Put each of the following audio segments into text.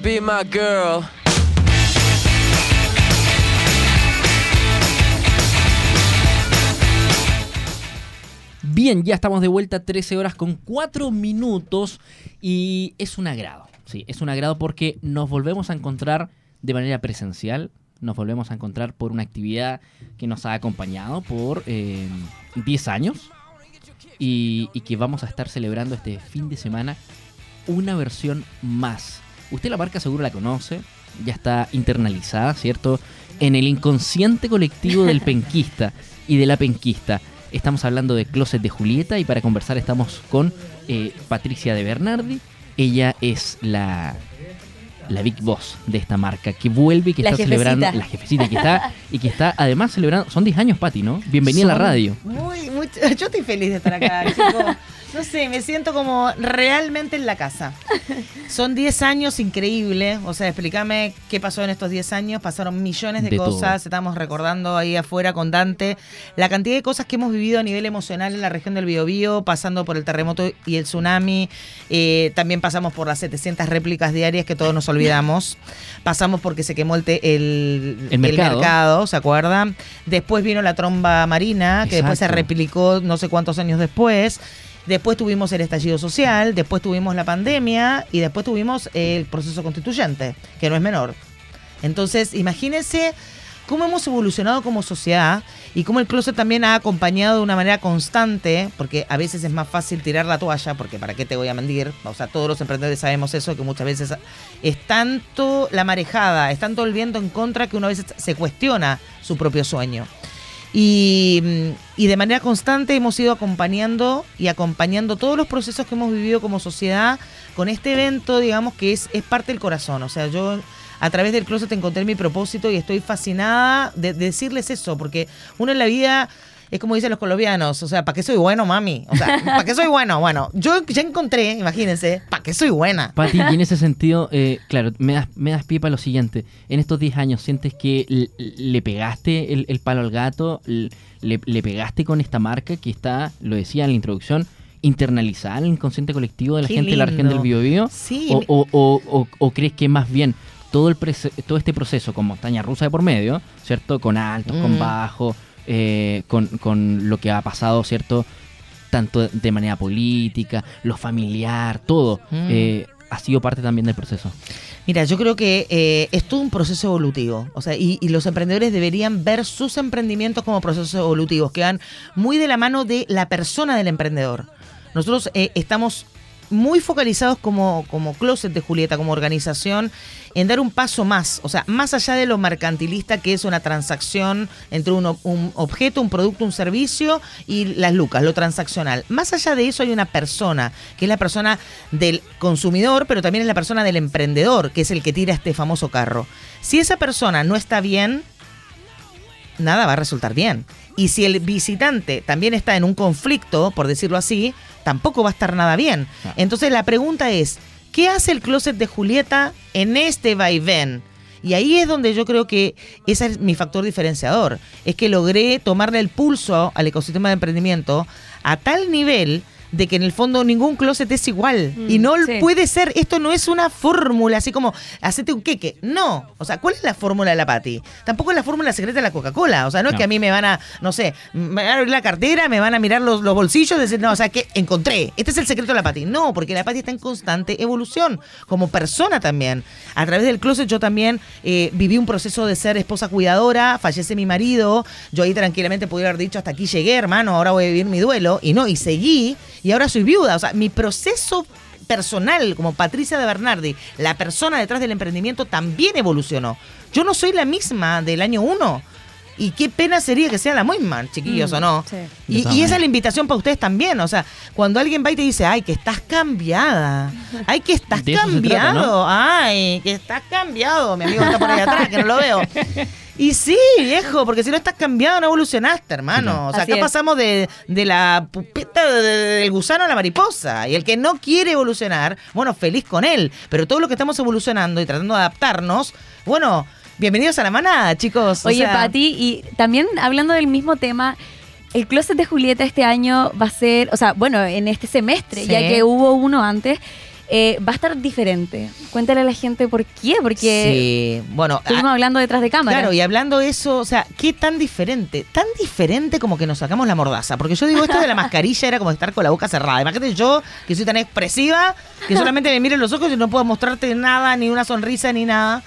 Be my girl? Bien, ya estamos de vuelta 13 horas con 4 minutos y es un agrado. Sí, es un agrado porque nos volvemos a encontrar de manera presencial, nos volvemos a encontrar por una actividad que nos ha acompañado por eh, 10 años y que vamos a estar celebrando este fin de semana una versión más. Usted la marca seguro la conoce, ya está internalizada, ¿cierto? En el inconsciente colectivo del penquista y de la penquista. Estamos hablando de Closet de Julieta y para conversar estamos con eh, Patricia de Bernardi. Ella es la, la Big Boss de esta marca que vuelve y que La está jefecita. celebrando la jefecita que está y que está además celebrando son 10 años Pati, ¿no? Bienvenida a la radio. Muy, muy, yo estoy feliz de estar acá, chicos. No sé, me siento como realmente en la casa. Son 10 años increíbles. O sea, explícame qué pasó en estos 10 años. Pasaron millones de, De todo. cosas. Estamos recordando ahí afuera con Dante la cantidad de cosas que hemos vivido a nivel emocional en la región del Biobío, pasando por el terremoto y el tsunami. Eh, también pasamos por las 700 réplicas diarias que todos nos olvidamos. Pasamos porque se quemó el, te- el, El mercado. mercado, ¿se acuerdan? Después vino la tromba marina, que después se replicó no sé cuántos años después. Después tuvimos el estallido social, después tuvimos la pandemia y después tuvimos el proceso constituyente, que no es menor. Entonces, imagínense cómo hemos evolucionado como sociedad y cómo el closet también ha acompañado de una manera constante, porque a veces es más fácil tirar la toalla, porque para qué te voy a mentir, o sea, todos los emprendedores sabemos eso, que muchas veces es tanto la marejada, es tanto el viento en contra que uno a veces se cuestiona su propio sueño. Y, mm, y de manera constante hemos ido acompañando y acompañando todos los procesos que hemos vivido como sociedad con este evento, digamos, que es, es parte del corazón. O sea, yo a través del closet encontré mi propósito y estoy fascinada de, de decirles eso, porque uno en la vida es como dicen los colombianos, o sea, ¿para qué soy bueno, mami? O sea, ¿para qué soy bueno? Bueno, yo ya encontré, imagínense, ¿para qué soy buena? Pati, y en ese sentido, eh, claro, me das, me das pie para lo siguiente. En estos 10 años, ¿sientes que le pegaste el, el palo al gato? Le, le pegaste con esta marca que está, lo decía en la introducción, internalizada en el inconsciente colectivo de la Qué gente de la región del. Biobío? Sí, O, o, o- o- o crees que más bien todo, el todo este proceso con montaña rusa de por medio, ¿cierto? Con altos, con Mm. bajos, eh, con, con lo que ha pasado, ¿cierto? Tanto de manera política, lo familiar, todo, Mm. eh, ha sido parte también del proceso. Mira, yo creo que eh, es todo un proceso evolutivo. O sea, y, y los emprendedores deberían ver sus emprendimientos como procesos evolutivos, que van muy de la mano de la persona del emprendedor. Nosotros eh, estamos muy focalizados como, como Closet de Julieta, como organización, en dar un paso más, o sea, más allá de lo mercantilista que es una transacción entre un, un objeto, un producto, un servicio y las lucas, lo transaccional. Más allá de eso hay una persona, que es la persona del consumidor, pero también es la persona del emprendedor, que es el que tira este famoso carro. Si esa persona no está bien, nada va a resultar bien. Y si el visitante también está en un conflicto, por decirlo así, tampoco va a estar nada bien. Ah. Entonces la pregunta es, ¿qué hace el closet de Julieta en este vaivén? Y ahí es donde yo creo que ese es mi factor diferenciador. Es que logré tomarle el pulso al ecosistema de emprendimiento a tal nivel de que en el fondo ningún closet es igual. Mm, y no sí. puede ser, esto no es una fórmula, así como, hacete un queque. No. O sea, ¿cuál es la fórmula de la Pati? Tampoco es la fórmula secreta de la Coca-Cola. O sea, no, es que a mí me van a, no sé, me van a abrir la cartera, me van a mirar los, los bolsillos y decir, no, o sea, que encontré. Este es el secreto de la Pati. No, porque la Pati está en constante evolución, como persona también. A través del closet yo también eh, viví un proceso de ser esposa cuidadora, fallece mi marido, yo ahí tranquilamente pudiera haber dicho, hasta aquí llegué, hermano, ahora voy a vivir mi duelo. Y no, y seguí, y ahora soy viuda. O sea, mi proceso personal como Patricia de Bernardi, la persona detrás del emprendimiento también evolucionó. Yo no soy la misma del año uno. Y qué pena sería que sea la misma, chiquillos, Mm, ¿o no? sí. De Y, esa es la invitación para ustedes también. O sea, cuando alguien va y te dice, ay, que estás cambiada. Ay, que estás cambiado. trata, ¿no? Ay, que estás cambiado. Mi amigo está por ahí atrás, que no lo veo. Y sí, viejo, porque si no estás cambiado no evolucionaste, hermano. O sea, Así acá es. pasamos de, de la pupeta de- de- del gusano a la mariposa. Y el que no quiere evolucionar, bueno, feliz con él. Pero todos los que estamos evolucionando y tratando de adaptarnos, bueno, bienvenidos a la manada, chicos. O Oye, sea, Pati, y también hablando del mismo tema, el closet de Julieta este año va a ser, o sea, bueno, en este semestre, Sí. ya que hubo uno antes, eh, va a estar diferente. Cuéntale a la gente por qué, porque Sí, bueno, estuvimos a- hablando detrás de cámara. Claro, y hablando de eso, o sea, ¿qué tan diferente? Tan diferente como que nos sacamos la mordaza. Porque yo digo, esto de la mascarilla era como estar con la boca cerrada. Imagínate yo, que soy tan expresiva, que solamente me miro en los ojos y no puedo mostrarte nada, ni una sonrisa, ni nada.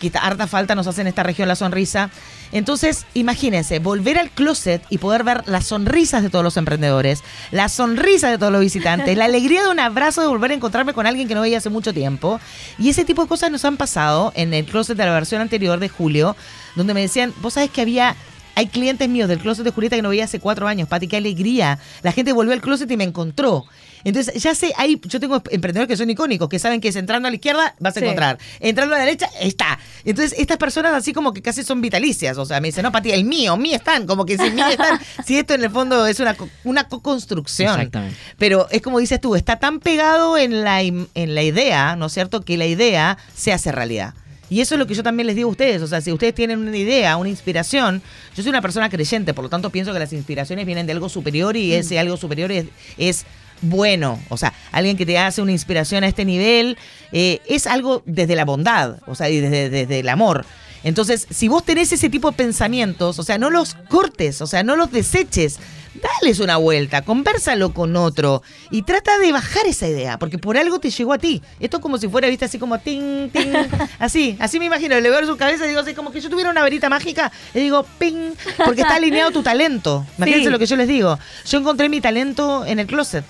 Que ta- harta falta nos hace en esta región la sonrisa. Entonces, imagínense, volver al closet y poder ver las sonrisas de todos los emprendedores, las sonrisas de todos los visitantes, la alegría de un abrazo de volver a encontrarme con alguien que no veía hace mucho tiempo. Y ese tipo de cosas nos han pasado en el closet de la versión anterior de julio, donde me decían, vos sabés que había... Hay clientes míos del closet de Julieta que no veía hace cuatro años, Pati, qué alegría. La gente volvió al closet y me encontró. Entonces, ya sé, hay, yo tengo emprendedores que son icónicos, que saben que es entrando a la izquierda vas a Sí. encontrar, entrando a la derecha está. Entonces, estas personas así como que casi son vitalicias. O sea, me dicen, no, Pati, el mío, mío están. Como que si mío están. si esto en el fondo es una, una co-construcción. Exactamente. Pero es como dices tú, está tan pegado en la, en la idea, ¿no es cierto?, que la idea se hace realidad. Y eso es lo que yo también les digo a ustedes. O sea, si ustedes tienen una idea, una inspiración, yo soy una persona creyente, por lo tanto pienso que las inspiraciones vienen de algo superior y ese algo superior es, es bueno. O sea, alguien que te hace una inspiración a este nivel eh, es algo desde la bondad, o sea, y desde, desde el amor. Entonces, si vos tenés ese tipo de pensamientos, o sea, no los cortes, o sea, no los deseches, dales una vuelta, conversalo con otro y trata de bajar esa idea, porque por algo te llegó a ti. Esto es como si fuera, viste, así como ting, ting, así, así me imagino, le veo en su cabeza y digo, así como que yo tuviera una varita mágica y digo, ping, porque está alineado tu talento. Imagínense Sí. lo que yo les digo. Yo encontré mi talento en el closet.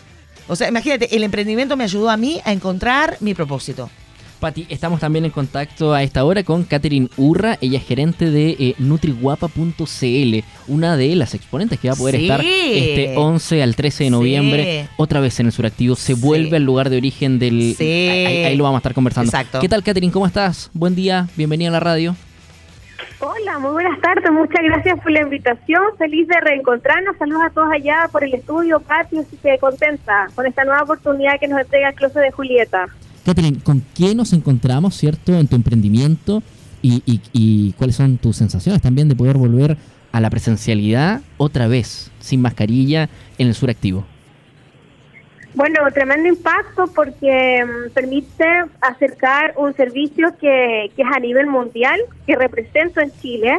O sea, imagínate, el emprendimiento me ayudó a mí a encontrar mi propósito. Pati, estamos también en contacto a esta hora con Catherine Urra, ella es gerente de eh, nutriguapa.cl, una de las exponentes que va a poder Sí. estar este 11 al 13 de noviembre, Sí. otra vez en el suractivo, se Sí. vuelve al lugar de origen del... Ahí lo vamos a estar conversando. Exacto. ¿Qué tal, Catherine? ¿Cómo estás? Buen día, bienvenida a la radio. Hola, muy buenas tardes. Muchas gracias por la invitación. Feliz de reencontrarnos. Saludos a todos allá por el estudio, patio. Así que contenta con esta nueva oportunidad que nos entrega el Closet de Julieta. Catherine, ¿con qué nos encontramos, cierto, en tu emprendimiento y, y- y cuáles son tus sensaciones también de poder volver a la presencialidad otra vez, sin mascarilla, en el suractivo? Bueno, tremendo impacto porque mm, permite acercar un servicio que, que es a nivel mundial, que represento en Chile,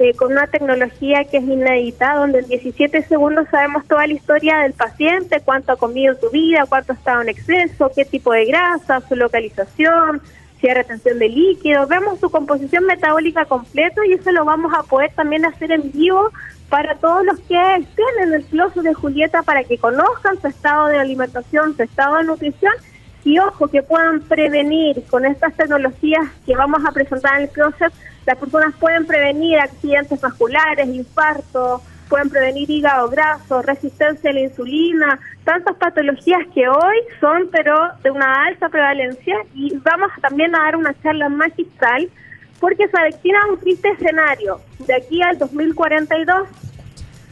eh, con una tecnología que es inédita, donde en 17 segundos sabemos toda la historia del paciente, cuánto ha comido en su vida, cuánto ha estado en exceso, qué tipo de grasa, su localización, si hay retención de líquidos, vemos su composición metabólica completa y eso lo vamos a poder también hacer en vivo para todos los que estén en el closet de Julieta para que conozcan su estado de alimentación, su estado de nutrición y ojo que puedan prevenir con estas tecnologías que vamos a presentar en el closet, las personas pueden prevenir accidentes vasculares, infartos, pueden prevenir hígado graso, resistencia a la insulina, tantas patologías que hoy son pero de una alta prevalencia y vamos también a dar una charla magistral porque se avecina un triste escenario. De aquí al 2042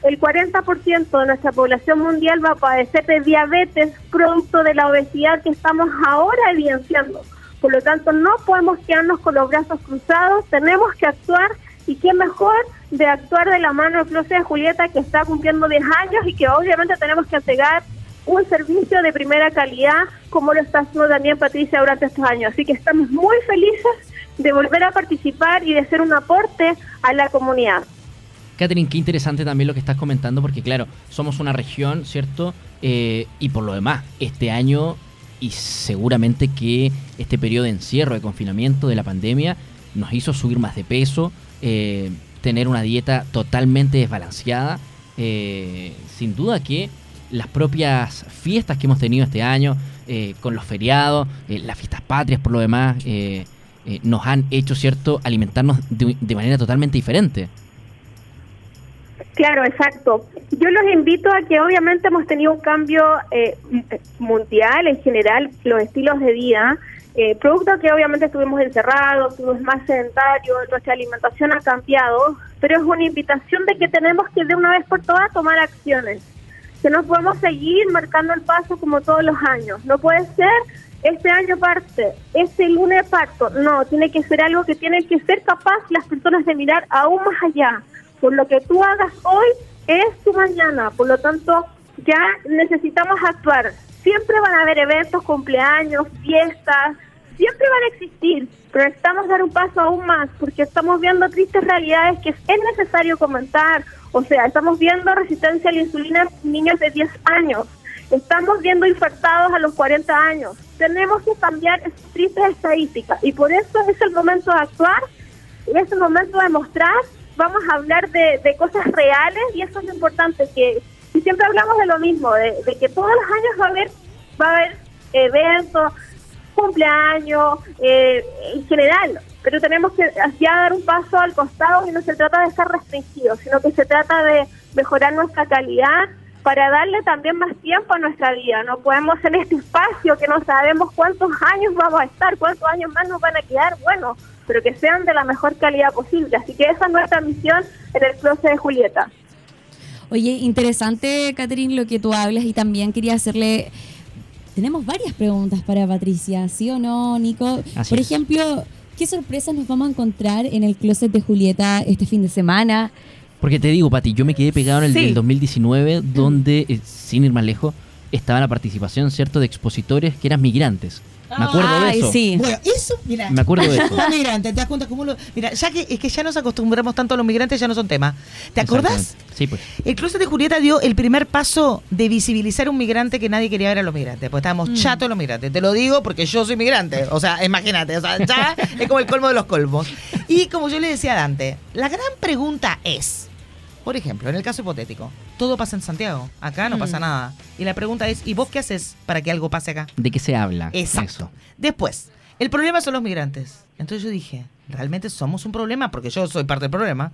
el 40% de nuestra población mundial va a padecer de diabetes producto de la obesidad que estamos ahora evidenciando. Por lo tanto, no podemos quedarnos con los brazos cruzados, tenemos que actuar y qué mejor de actuar de la mano del de Julieta que está cumpliendo 10 años y que obviamente tenemos que entregar un servicio de primera calidad como lo está haciendo también Patricia durante estos años. Así que estamos muy felices de volver a participar y de ser un aporte a la comunidad. Catherine, qué interesante también lo que estás comentando, porque claro, somos una región, ¿cierto? Eh, y por lo demás, este año y seguramente que este periodo de encierro, de confinamiento de la pandemia, nos hizo subir más de peso, eh, tener una dieta totalmente desbalanceada. Eh, sin duda que las propias fiestas que hemos tenido este año, eh, con los feriados, eh, las fiestas patrias por lo demás, eh, eh, nos han hecho, ¿cierto?, alimentarnos de, de manera totalmente diferente. Claro, exacto. Yo los invito a que obviamente hemos tenido un cambio eh, mundial en general, los estilos de vida, eh, producto que obviamente estuvimos encerrados, estuvimos más sedentarios, nuestra alimentación ha cambiado, pero es una invitación de que tenemos que de una vez por todas tomar acciones, que no podemos seguir marcando el paso como todos los años. No puede ser este año parte, este lunes parto, no, tiene que ser algo que tienen que ser capaz las personas de mirar aún más allá. Por lo que tú hagas hoy es tu mañana, por lo tanto ya necesitamos actuar. Siempre van a haber eventos, cumpleaños, fiestas, siempre van a existir, pero necesitamos dar un paso aún más porque estamos viendo tristes realidades que es necesario comentar. O sea, estamos viendo resistencia a la insulina en niños de 10 años. Estamos viendo infartados a los 40 años. Tenemos que cambiar esas tristes estadísticas y por eso es el momento de actuar y es el momento de mostrar. Vamos a hablar de, de cosas reales y eso es lo importante, que y siempre hablamos de lo mismo, de, de que todos los años va a haber, va a haber eventos, cumpleaños, eh, en general, pero tenemos que ya dar un paso al costado y no se trata de estar restringidos, sino que se trata de mejorar nuestra calidad para darle también más tiempo a nuestra vida. No podemos en este espacio que no sabemos cuántos años vamos a estar, cuántos años más nos van a quedar, bueno, pero que sean de la mejor calidad posible. Así que esa es nuestra misión en el closet de Julieta. Oye, interesante, Catherine, lo que tú hablas y también quería hacerle... Tenemos varias preguntas para Patricia, ¿sí o no, Nico? Así Por es. ejemplo, ¿qué sorpresas nos vamos a encontrar en el closet de Julieta este fin de semana? Porque te digo, Pati, yo me quedé pegado en el Sí. del 2019, donde, eh, sin ir más lejos, estaba la participación, ¿cierto?, de expositores que eran migrantes. Me acuerdo de eso. sí. Bueno, eso, mira. Me acuerdo de eso. Migrante, ¿te das cuenta cómo lo.? Mira, ya que es que ya nos acostumbramos tanto a los migrantes, ya no son tema. ¿Te acordás? Sí, pues. El Closet de Julieta dio el primer paso de visibilizar un migrante que nadie quería ver a los migrantes. Pues estábamos Mm. chatos los migrantes. Te lo digo porque yo soy migrante. O sea, imagínate. O sea, ya es como el colmo de los colmos. Y como yo le decía a Dante, la gran pregunta es. Por ejemplo, en el caso hipotético, todo pasa en Santiago. Acá no Mm. pasa nada. Y la pregunta es, ¿y vos qué haces para que algo pase acá? ¿De qué se habla? Exacto. Eso. Después, el problema son los migrantes. Entonces yo dije, realmente somos un problema porque yo soy parte del problema.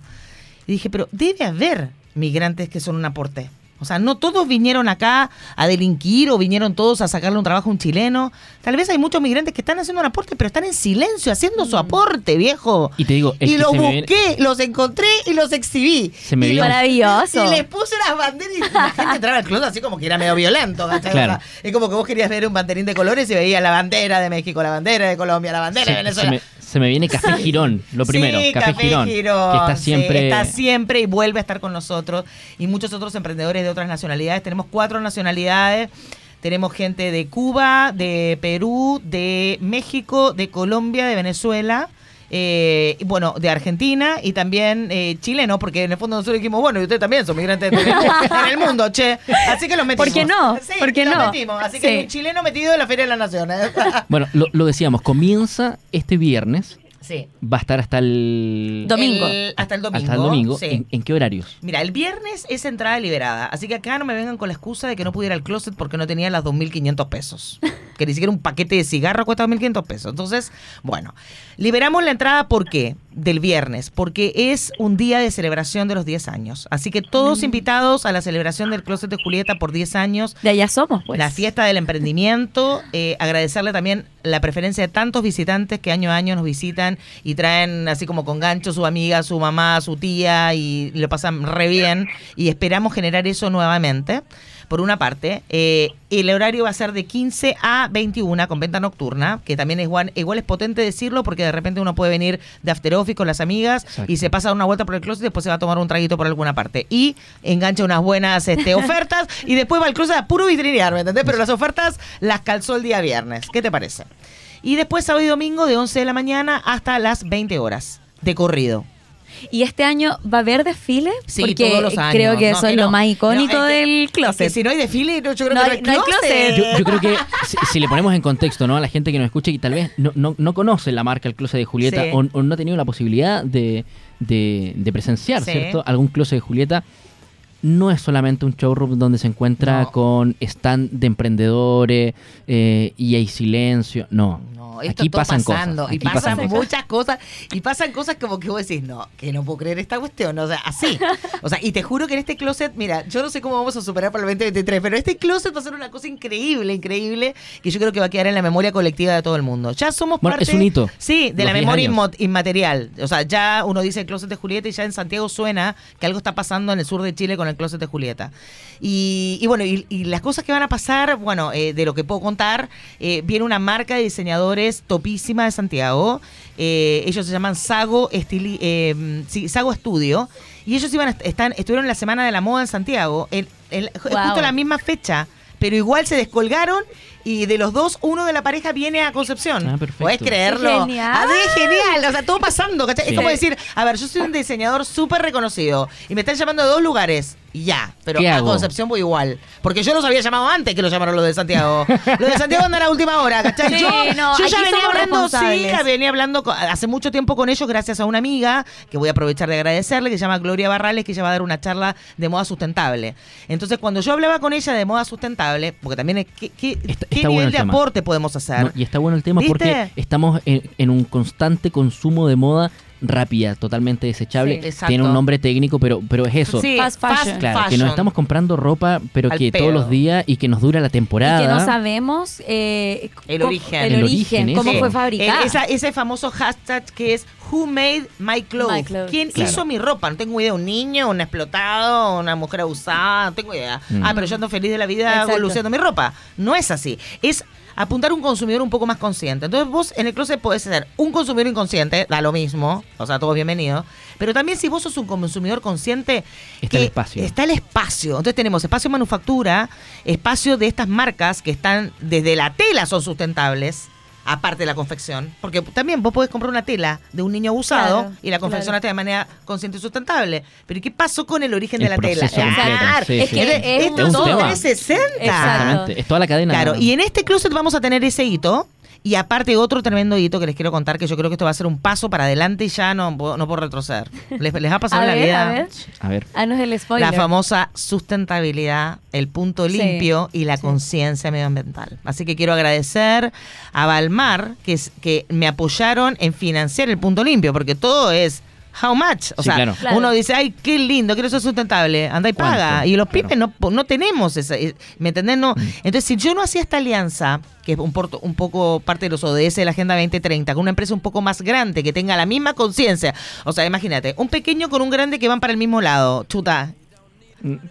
Y dije, pero debe haber migrantes que son un aporte. O sea, no todos vinieron acá a delinquir o vinieron todos a sacarle un trabajo a un chileno. Tal vez hay muchos migrantes que están haciendo un aporte, pero están en silencio haciendo su aporte, viejo. Y te digo, el Y que los se me viene- busqué, los encontré y los exhibí. Se me Y viene- los- Maravilloso. y les puse las banderas y la gente entraba al closet así como que era medio violento. Claro. O sea, es como que vos querías ver un banderín de colores y veías la bandera de México, la bandera de Colombia, la bandera de Se, Venezuela. Se me viene Café Girón, lo primero. Sí, Café, Girón, Que está sí, siempre. está siempre y vuelve a estar con nosotros. Y muchos otros emprendedores de otras nacionalidades. Tenemos cuatro nacionalidades. Tenemos gente de Cuba, de Perú, de México, de Colombia, de Venezuela. Eh, y bueno, de Argentina y también eh, chileno, porque en el fondo nosotros dijimos, bueno, y ustedes también son migrantes en el mundo, che. Así que los metimos. ¿Por qué no? Sí, ¿Por qué los no? metimos. Así Sí. que hay un chileno metido en la Feria de las Naciones. Bueno, lo, lo decíamos, comienza este viernes, sí. va a estar hasta el. Domingo. El- hasta el domingo. Hasta el domingo. sí. ¿En, en qué horarios? Mira, el viernes es entrada liberada, así que acá no me vengan con la excusa de que no pudiera ir al closet porque no tenía las 2.500 pesos. Que ni siquiera un paquete de cigarro cuesta 2.500 pesos. Entonces, bueno, liberamos la entrada ¿por qué? Del viernes, porque es un día de celebración de los 10 años. Así que todos invitados a la celebración del closet de Julieta por 10 años. De allá somos, pues. La fiesta del emprendimiento, eh, agradecerle también la preferencia de tantos visitantes que año a año nos visitan y traen así como con gancho su amiga, su mamá, su tía y lo pasan re bien y esperamos generar eso nuevamente. Por una parte. Eh, el horario va a ser de 15 a 21 con venta nocturna, que también es igual, igual es potente decirlo porque de repente uno puede venir de after office con las amigas Exacto. y se pasa una vuelta por el closet y después se va a tomar un traguito por alguna parte. Y engancha unas buenas este, ofertas y después va al closet a puro vitrinear, ¿me entendés? Pero las ofertas las calzó el día viernes. ¿Qué te parece? Y después sábado y domingo de 11 de la mañana hasta las 20 horas de corrido. ¿Y este año va a haber desfile? Sí, Porque todos los años. creo que No, eso es no. lo más icónico No, es que- del es que closet. si no hay desfile, no, yo creo No que hay- no hay hay closet. closet. Yo, yo creo que si, si le ponemos en contexto ¿no? a la gente que nos escucha y tal vez no, no, no conoce la marca El Closet de Julieta Sí. o, o no ha tenido la posibilidad de, de- de presenciar, Sí. ¿cierto? Algún Closet de Julieta. No es solamente un showroom donde se encuentra No. con stand de emprendedores eh, y hay silencio. No. No, esto Aquí pasan pasando cosas. y pasan, muchas cosas y pasan cosas como que vos decís, no, que no puedo creer esta cuestión, o sea, así. O sea, y te juro que en este closet, mira, yo no sé cómo vamos a superar para el 2023, pero este closet va a ser una cosa increíble, increíble, que yo creo que va a quedar en la memoria colectiva de todo el mundo. Ya somos Bueno, parte es un hito. Sí, de la 10 memoria inmo- inmaterial. O sea, ya uno dice el closet de Julieta y ya en Santiago suena que algo está pasando en el sur de Chile con el closet de Julieta. Y, y bueno, y, y las cosas que van a pasar, bueno, eh, de lo que puedo contar, eh, viene una marca de diseñadores topísima de Santiago. Eh, ellos se llaman Sago, Estili- eh, sí, Sago Studio. Y ellos iban a est- están, estuvieron en la Semana de la Moda en Santiago, Wow. justo la misma fecha. Pero igual se descolgaron y de los dos, uno de la pareja viene a Concepción. Ah, perfecto. ¿Puedes creerlo? Genial. Ah, de genial. O sea, todo pasando. ¿cachai? Sí. Es como decir, a ver, yo soy un diseñador súper reconocido y me están llamando de dos lugares. Y ya, pero ¿Qué a hago? Concepción voy igual. Porque yo los había llamado antes que los llamaron los de Santiago. los de Santiago andan a la última hora, ¿cachai? Sí, yo no, yo ya venía hablando, sí, venía hablando hace mucho tiempo con ellos gracias a una amiga que voy a aprovechar de agradecerle, que se llama Gloria Barrales, que ella va a dar una charla de moda sustentable. Entonces, cuando yo hablaba con ella de moda sustentable, porque también es qué, qué- Está- qué está nivel bueno de aporte podemos hacer. No, y está bueno el tema ¿Viste? porque estamos en, en un constante consumo de moda rápida, totalmente desechable. Sí, exacto. Tiene un nombre técnico, pero, pero es eso. Sí, Fast fashion. Claro, que nos estamos comprando ropa, pero Al que pedo. todos los días y que nos dura la Y temporada. que no sabemos eh, El origen. el El origen, cómo fue fabricada. El- esa- ese famoso hashtag que es Who made my clothes? My clothes. ¿Quién Claro. hizo mi ropa? No tengo idea. Un niño, un explotado, una mujer abusada, no tengo idea. Mm. Ah, pero yo ando feliz de la vida Exacto. luciendo mi ropa. No es así. Es apuntar a un consumidor un poco más consciente. Entonces vos en el closet podés ser un consumidor inconsciente, da lo mismo, o sea, todos bienvenidos. Pero también si vos sos un consumidor consciente, Está el espacio. Está el espacio. Entonces tenemos espacio manufactura, espacio de estas marcas que están desde la tela son sustentables. Aparte de la confección, porque también vos podés comprar una tela de un niño abusado Claro, y la confeccionaste de manera consciente y sustentable. Pero ¿y qué pasó con el origen de la tela? Claro, sí, Es sí. que es, es esto un es todo tema. 360. Exactamente. Es toda la cadena. Claro, y en este closet vamos a tener ese hito. Y aparte otro tremendo hito que les quiero contar, que yo creo que esto va a ser un paso para adelante y ya no, puedo- no puedo retroceder. ¿Les, les ha pasado a en la ver, vida? a ver. A ver. Haznos el spoiler. La famosa sustentabilidad, el punto Sí, limpio y la sí. conciencia medioambiental. Así que quiero agradecer a Balmar que, es- que me apoyaron en financiar el punto limpio, porque todo es how much. O Sí, sea, claro. Claro. uno dice, ay, qué lindo, quiero ser sustentable, anda y ¿Cuánto? paga. Y los Claro. pibes no, no tenemos esa, eh, ¿me entendés? No. Mm. Entonces, si yo no hacía esta alianza, que es un, porto- un poco parte de los ODS de la Agenda 2030, con una empresa un poco más grande, que tenga la misma conciencia. O sea, imagínate, un pequeño con un grande que van para el mismo lado. Chuta,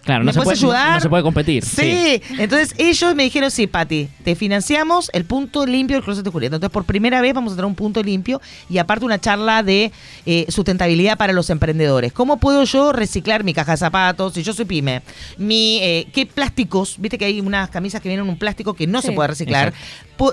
Claro, ¿Me no se, puede, no- ayudar? no se puede competir. Sí. entonces ellos me dijeron, sí, Pati, te financiamos el punto limpio del Closet de Julieta. Entonces por primera vez vamos a tener un punto limpio y aparte una charla de eh, sustentabilidad para los emprendedores. ¿Cómo puedo yo reciclar mi caja de zapatos si yo soy pyme? Mi, eh, ¿Qué plásticos? Viste que hay unas camisas que vienen en un plástico que no Sí. se puede reciclar. Po-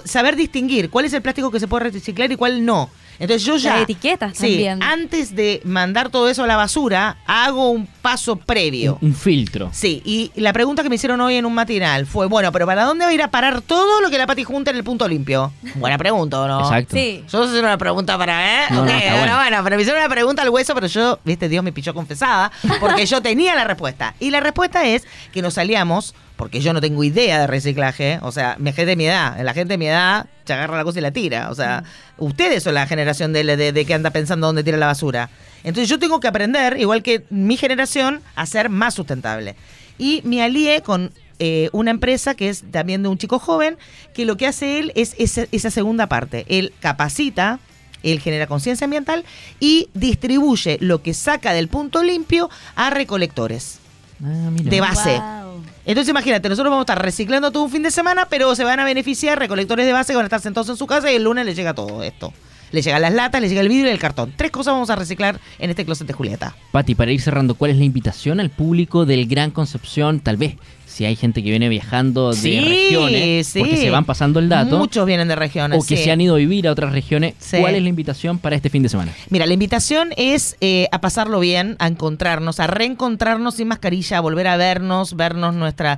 saber distinguir cuál es el plástico que se puede reciclar y cuál no. Entonces yo ya... Las etiquetas sí, también. antes de mandar todo eso a la basura, hago un paso previo. Un, un filtro. Sí, y la pregunta que me hicieron hoy en un matinal fue, bueno, pero ¿para dónde va a ir a parar todo lo que la Pati junta en el punto limpio? Buena pregunta, ¿o ¿no? Exacto. Sí. Yo no sé una pregunta para, ¿eh? No, bueno. bueno, pero me hicieron una pregunta al hueso, pero yo, viste, Dios me pichó confesada, porque yo tenía la respuesta. Y la respuesta es que nos salíamos, porque yo no tengo idea de reciclaje, o sea, mi gente de mi edad, la gente de mi edad se agarra la cosa y la tira. O sea, ustedes son la generación de, de- de que anda pensando dónde tira la basura. Entonces yo tengo que aprender, igual que mi generación, a ser más sustentable. Y me alié con eh, una empresa que es también de un chico joven, que lo que hace él es esa, esa segunda parte. Él capacita, él genera conciencia ambiental y distribuye lo que saca del punto limpio a recolectores Ah, mira. de base. Wow. Entonces imagínate, nosotros vamos a estar reciclando todo un fin de semana, pero se van a beneficiar recolectores de base que van estar sentados en su casa y el lunes les llega todo esto. Le llegan las latas, le llega el vidrio y el cartón. Tres cosas vamos a reciclar en este closet de Julieta. Pati, para ir cerrando, ¿cuál es la invitación al público del Gran Concepción? Tal vez, si hay gente que viene viajando de Sí, regiones, sí. porque se van pasando el dato, Muchos vienen de regiones. o que sí. se han ido a vivir a otras regiones. ¿cuál es la invitación para este fin de semana? Mira, la invitación es eh, a pasarlo bien, a encontrarnos, a reencontrarnos sin mascarilla, a volver a vernos, vernos nuestra,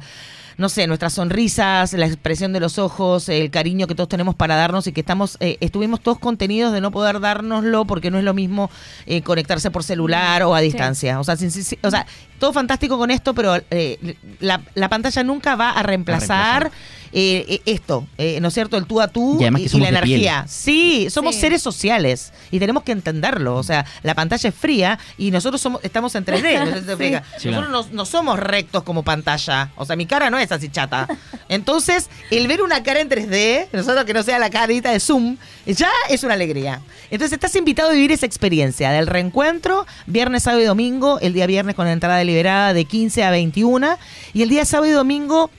no sé, nuestras sonrisas, la expresión de los ojos, el cariño que todos tenemos para darnos y que estamos, eh, estuvimos todos contenidos de no poder dárnoslo porque no es lo mismo eh, conectarse por celular o a distancia. O sea, sin- o sea, todo fantástico con esto, pero eh, la, la pantalla nunca va a reemplazar. reemplazar. Eh, eh, esto, eh, ¿no es cierto? El tú a tú Y la piel. energía. Sí, somos Sí. seres sociales y tenemos que entenderlo. O sea, la pantalla es fría y nosotros somos estamos en 3D. no sé si te explica. Sí, nosotros no, no somos rectos como pantalla. O sea, mi cara no es así chata. Entonces, el ver una cara en 3D, nosotros que no sea la carita de Zoom, ya es una alegría. Entonces, estás invitado a vivir esa experiencia del reencuentro, viernes, sábado y domingo. El día viernes con entrada liberada de 15 a 21 y el día sábado y domingo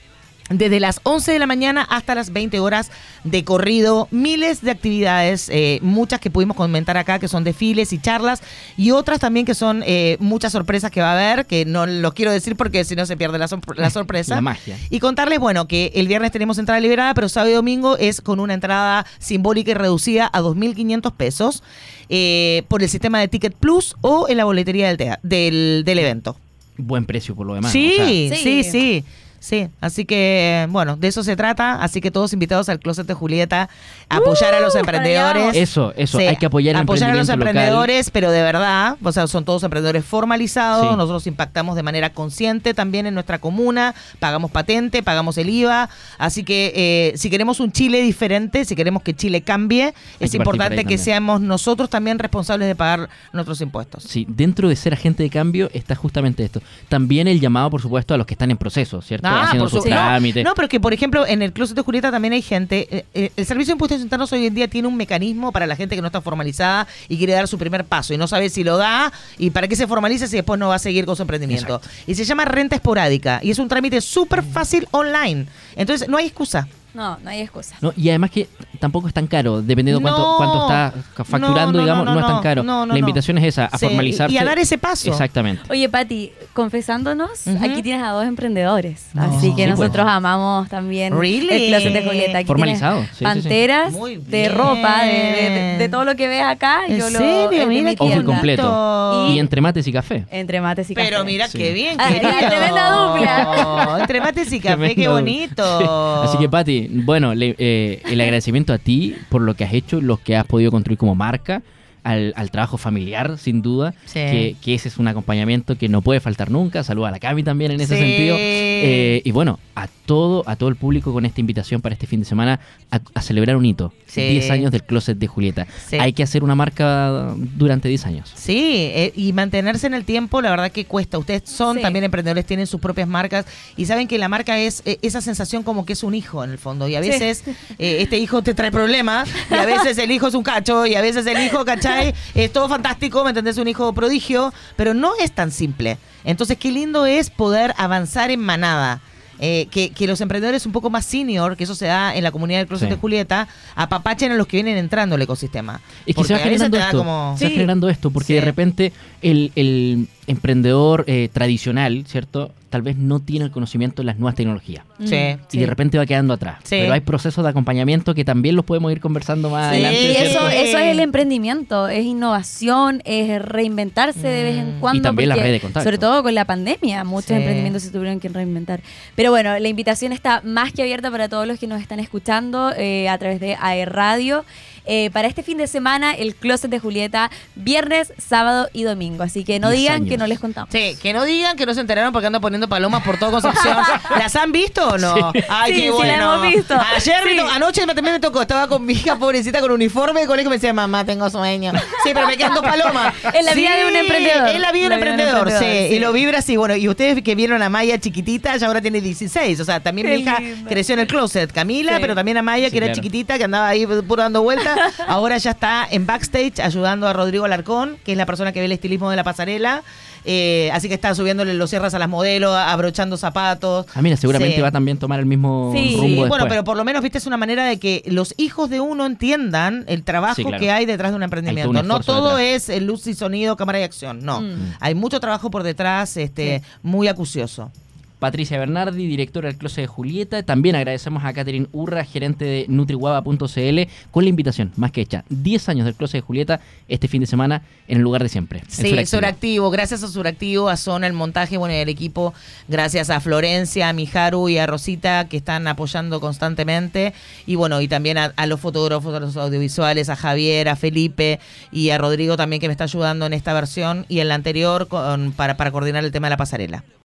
desde las 11 de la mañana hasta las 20 horas de corrido, miles de actividades, eh, muchas que pudimos comentar acá, que son desfiles y charlas, y otras también que son eh, muchas sorpresas que va a haber, que no los quiero decir porque si no se pierde la, sor- la sorpresa. La magia. Y contarles, bueno, que el viernes tenemos entrada liberada, pero sábado y domingo es con una entrada simbólica y reducida a 2.500 pesos eh, por el sistema de Ticket Plus o en la boletería del, tea- del, del evento. Buen precio por lo demás. Sí, o sea, sí, Sí. sí, sí. Así que, bueno, de eso se trata. Así que todos invitados al Closet de Julieta apoyar a los Uh, emprendedores. Eso, eso, Sí, hay que apoyar el apoyar a los local. emprendedores, pero de verdad, o sea, son todos emprendedores formalizados. Sí. Nosotros impactamos de manera consciente también en nuestra comuna, pagamos patente, pagamos el IVA. Así que eh, si queremos un Chile diferente, si queremos que Chile cambie, es que importante que también. seamos nosotros también responsables de pagar nuestros impuestos. Sí, dentro de ser agente de cambio está justamente esto. También el llamado, por supuesto, a los que están en proceso, ¿cierto? Ah, Haciendo por sus su- no, trámites. No, pero que por ejemplo en el Closet de Julieta también hay gente. eh, eh, el Servicio de Impuestos Internos hoy en día tiene un mecanismo para la gente que no está formalizada y quiere dar su primer paso y no sabe si lo da y para qué se formaliza si después no va a seguir con su emprendimiento. Y se llama renta esporádica y es un trámite súper fácil online. Entonces no hay excusa. No, no hay excusa. No, y además que tampoco es tan caro, dependiendo cuánto, No. cuánto está facturando, No, no, digamos, no, no, no, es tan caro. no, no, la no. invitación es esa, a Sí, formalizarse. y a dar ese paso. Exactamente. Oye, Pati, confesándonos, aquí tienes a dos emprendedores. No. Así que Sí, pues. nosotros amamos también Really? el closet de Julieta. Aquí Formalizado, sí, sí, sí. Panteras de ropa, de, de- de todo lo que ves acá. ¿En yo lo, serio? de Mira mi qué Ojo completo. Y- Y entre mates y café. Entre mates y café. Pero mira Sí. qué bien, Ah, querido. tremenda dupla. Entre mates y café, qué bonito. Sí. Así que, Pati, bueno, le- eh, el agradecimiento a ti por lo que has hecho, lo que has podido construir como marca, al, al trabajo familiar, sin duda, Sí. que, que ese es un acompañamiento que no puede faltar nunca. Saluda a la Cami también en ese Sí. sentido. Eh, y bueno, a todo, a todo el público con esta invitación para este fin de semana a, a celebrar un hito. Sí. 10 años del closet de Julieta. Hay que hacer una marca durante 10 años. Sí, eh, y mantenerse en el tiempo, la verdad que cuesta. Ustedes son también emprendedores, tienen sus propias marcas y saben que la marca es eh, esa sensación como que es un hijo en el fondo. Y a veces este hijo te trae problemas, y a veces el hijo es un cacho, y a veces el hijo, ¿cachai? Es todo fantástico, ¿me entendés? Un hijo prodigio, pero no es tan simple. Entonces, qué lindo es poder avanzar en manada. Eh, que, que los emprendedores un poco más senior, que eso se da en la comunidad del Closet Sí. de Julieta, apapachen a los que vienen entrando al ecosistema. Es que Porque se va generando esto. como- Se va Sí. generando esto porque Sí. de repente el, el emprendedor eh, tradicional, ¿cierto? Tal vez no tiene el conocimiento de las nuevas tecnologías. Sí. Y de repente va quedando atrás. Sí. Pero hay procesos de acompañamiento que también los podemos ir conversando más Sí, adelante. Y eso, Sí. eso es el emprendimiento, es innovación, es reinventarse de vez en Mm. cuando. Y también la porque, red de contacto. Sobre todo con la pandemia, muchos Sí. emprendimientos se tuvieron que reinventar. Pero bueno, la invitación está más que abierta para todos los que nos están escuchando eh, a través de AE Radio. Eh, para este fin de semana, el Closet de Julieta, viernes, sábado y domingo. Así que no Diez digan años. que no les contamos. Sí, que no digan que no se enteraron porque ando poniendo palomas por todo Concepción. ¿Las han visto o no? Ay, Sí, qué sí, bueno. la hemos visto. Ayer, me Sí. to- anoche también me tocó, estaba con mi hija pobrecita con uniforme de colegio y me decía, mamá, tengo sueño. Sí, pero me quedan dos palomas. Es la vida de un emprendedor. Es la vida de un de emprendedor, emprendedor, sí. sí. Y lo vibra así. Bueno, y ustedes que vieron a Maya chiquitita, ya ahora tiene 16. O sea, también Qué mi hija lindo. creció en el closet. Camila, Sí. pero también a Maya, Sí, que era claro. chiquitita, que andaba ahí puro dando vueltas. Ahora ya está en backstage ayudando a Rodrigo Alarcón, que es la persona que ve el estilismo de la pasarela. Eh, así que está subiéndole los cierres a las modelos, abrochando zapatos. Ah, mira, seguramente Sí. va a también tomar el mismo Sí. rumbo Sí, después. bueno, pero por lo menos, viste, es una manera de que los hijos de uno entiendan el trabajo Sí, claro. que hay detrás de un emprendimiento. todo un no todo detrás. es eh, luz y sonido, cámara y acción. No. Mm. Hay mucho trabajo por detrás, este, muy acucioso. Patricia Bernardi, directora del Closet de Julieta. También agradecemos a Catherine Urra, gerente de NutriWaba.cl, con la invitación, más que hecha, 10 años del Closet de Julieta este fin de semana en el lugar de siempre. Sí, Suractivo. Suractivo. Gracias a Suractivo, a Zona, el montaje, bueno, y al equipo. Gracias a Florencia, a Mijaru y a Rosita que están apoyando constantemente. Y bueno, y también a, a los fotógrafos, a los audiovisuales, a Javier, a Felipe y a Rodrigo también que me está ayudando en esta versión y en la anterior con- para, para coordinar el tema de la pasarela.